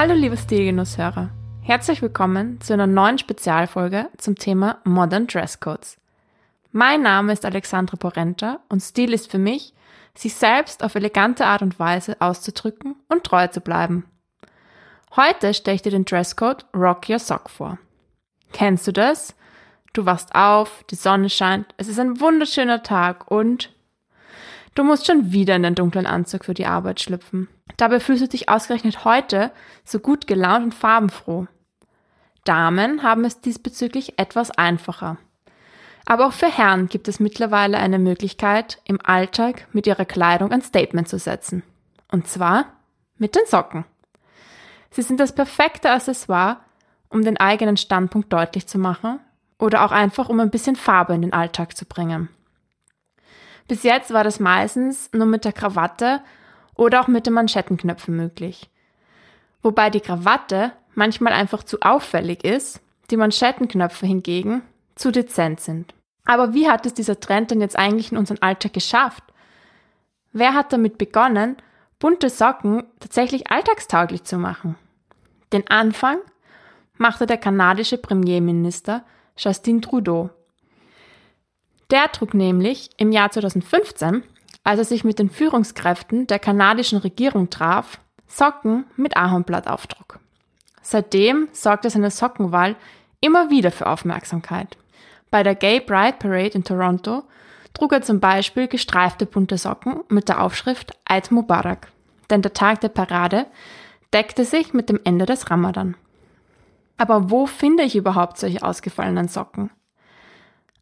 Hallo liebe Stilgenusshörer. Herzlich willkommen zu einer neuen Spezialfolge zum Thema Modern Dresscodes. Mein Name ist Alexandra Porenta und Stil ist für mich, sich selbst auf elegante Art und Weise auszudrücken und treu zu bleiben. Heute stelle ich dir den Dresscode Rock Your Sock vor. Kennst du das? Du wachst auf, die Sonne scheint, es ist ein wunderschöner Tag und du musst schon wieder in den dunklen Anzug für die Arbeit schlüpfen. Dabei fühlst du dich ausgerechnet heute so gut gelaunt und farbenfroh. Damen haben es diesbezüglich etwas einfacher. Aber auch für Herren gibt es mittlerweile eine Möglichkeit, im Alltag mit ihrer Kleidung ein Statement zu setzen. Und zwar mit den Socken. Sie sind das perfekte Accessoire, um den eigenen Standpunkt deutlich zu machen oder auch einfach, um ein bisschen Farbe in den Alltag zu bringen. Bis jetzt war das meistens nur mit der Krawatte oder auch mit den Manschettenknöpfen möglich. Wobei die Krawatte manchmal einfach zu auffällig ist, die Manschettenknöpfe hingegen zu dezent sind. Aber wie hat es dieser Trend denn jetzt eigentlich in unseren Alltag geschafft? Wer hat damit begonnen, bunte Socken tatsächlich alltagstauglich zu machen? Den Anfang machte der kanadische Premierminister Justin Trudeau. Der trug nämlich im Jahr 2015, als er sich mit den Führungskräften der kanadischen Regierung traf, Socken mit Ahornblattaufdruck. Seitdem sorgte seine Sockenwahl immer wieder für Aufmerksamkeit. Bei der Gay Pride Parade in Toronto trug er zum Beispiel gestreifte bunte Socken mit der Aufschrift Eid Mubarak, denn der Tag der Parade deckte sich mit dem Ende des Ramadan. Aber wo finde ich überhaupt solche ausgefallenen Socken?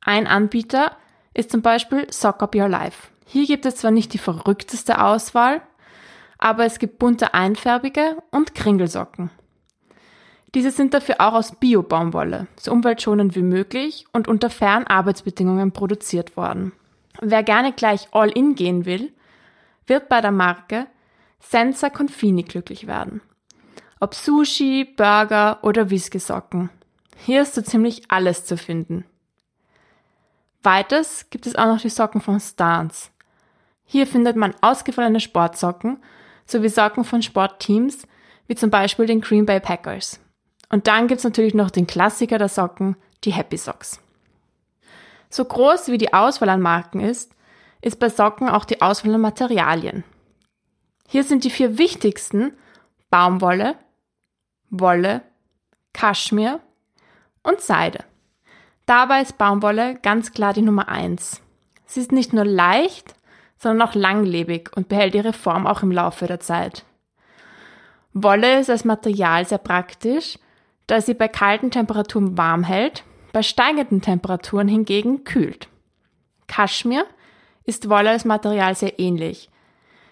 Ein Anbieter ist zum Beispiel Sock Up Your Life. Hier gibt es zwar nicht die verrückteste Auswahl, aber es gibt bunte einfärbige und Kringelsocken. Diese sind dafür auch aus Bio-Baumwolle, so umweltschonend wie möglich und unter fairen Arbeitsbedingungen produziert worden. Wer gerne gleich all in gehen will, wird bei der Marke Senza Confini glücklich werden. Ob Sushi, Burger oder Whisky-Socken. Hier ist so ziemlich alles zu finden. Weiters gibt es auch noch die Socken von Stance. Hier findet man ausgefallene Sportsocken sowie Socken von Sportteams, wie zum Beispiel den Green Bay Packers. Und dann gibt's natürlich noch den Klassiker der Socken, die Happy Socks. So groß wie die Auswahl an Marken ist, ist bei Socken auch die Auswahl an Materialien. Hier sind die vier wichtigsten Baumwolle, Wolle, Kaschmir und Seide. Dabei ist Baumwolle ganz klar die Nummer eins. Sie ist nicht nur leicht, sondern auch langlebig und behält ihre Form auch im Laufe der Zeit. Wolle ist als Material sehr praktisch, da sie bei kalten Temperaturen warm hält, bei steigenden Temperaturen hingegen kühlt. Kaschmir ist Wolle als Material sehr ähnlich,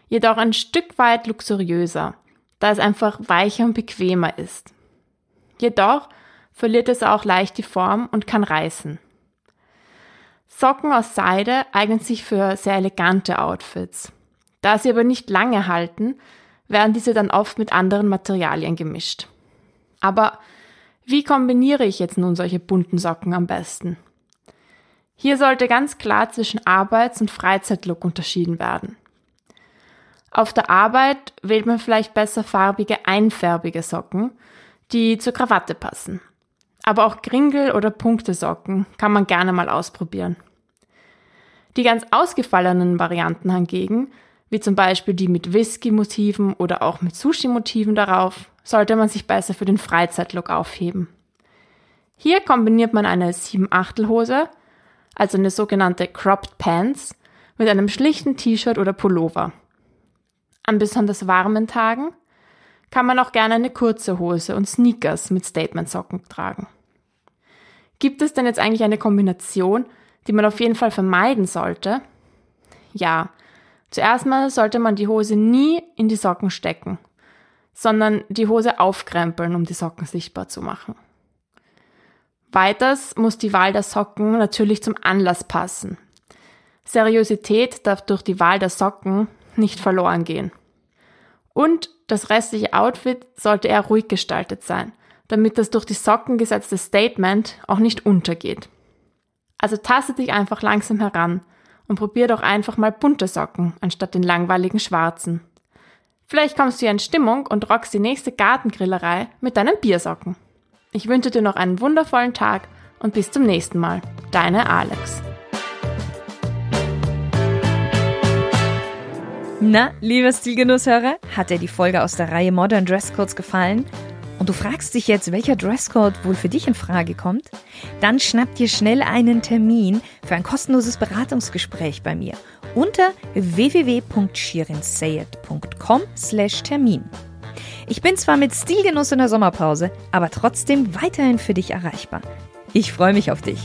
jedoch ein Stück weit luxuriöser da es einfach weicher und bequemer ist. Jedoch verliert es auch leicht die Form und kann reißen. Socken aus Seide eignen sich für sehr elegante Outfits. Da sie aber nicht lange halten, werden diese dann oft mit anderen Materialien gemischt. Aber wie kombiniere ich jetzt nun solche bunten Socken am besten? Hier sollte ganz klar zwischen Arbeits- und Freizeitlook unterschieden werden. Auf der Arbeit wählt man vielleicht besser farbige, einfärbige Socken, die zur Krawatte passen. Aber auch Kringel- oder Punktesocken kann man gerne mal ausprobieren. Die ganz ausgefallenen Varianten hingegen, wie zum Beispiel die mit Whisky-Motiven oder auch mit Sushi-Motiven darauf, sollte man sich besser für den Freizeitlook aufheben. Hier kombiniert man eine 7-Achtel-Hose, also eine sogenannte Cropped Pants, mit einem schlichten T-Shirt oder Pullover. An besonders warmen Tagen kann man auch gerne eine kurze Hose und Sneakers mit Statement-Socken tragen. Gibt es denn jetzt eigentlich eine Kombination, die man auf jeden Fall vermeiden sollte? Ja, zuerst mal sollte man die Hose nie in die Socken stecken. sondern die Hose aufkrempeln, um die Socken sichtbar zu machen. Weiters muss die Wahl der Socken natürlich zum Anlass passen. Seriosität darf durch die Wahl der Socken nicht verloren gehen. Und das restliche Outfit sollte eher ruhig gestaltet sein, damit das durch die Socken gesetzte Statement auch nicht untergeht. Also taste dich einfach langsam heran und probier doch einfach mal bunte Socken anstatt den langweiligen schwarzen. Vielleicht kommst du ja in Stimmung und rockst die nächste Gartengrillerei mit deinen Biersocken. Ich wünsche dir noch einen wundervollen Tag und bis zum nächsten Mal. Deine Alex. Na, lieber Stilgenusshörer, hat dir die Folge aus der Reihe Modern Dresscodes gefallen? Und du fragst dich jetzt, welcher Dresscode wohl für dich in Frage kommt? Dann schnapp dir schnell einen Termin für ein kostenloses Beratungsgespräch bei mir unter www.shirinsayed.com/termin. Ich bin zwar mit Stilgenuss in der Sommerpause, aber trotzdem weiterhin für dich erreichbar. Ich freue mich auf dich.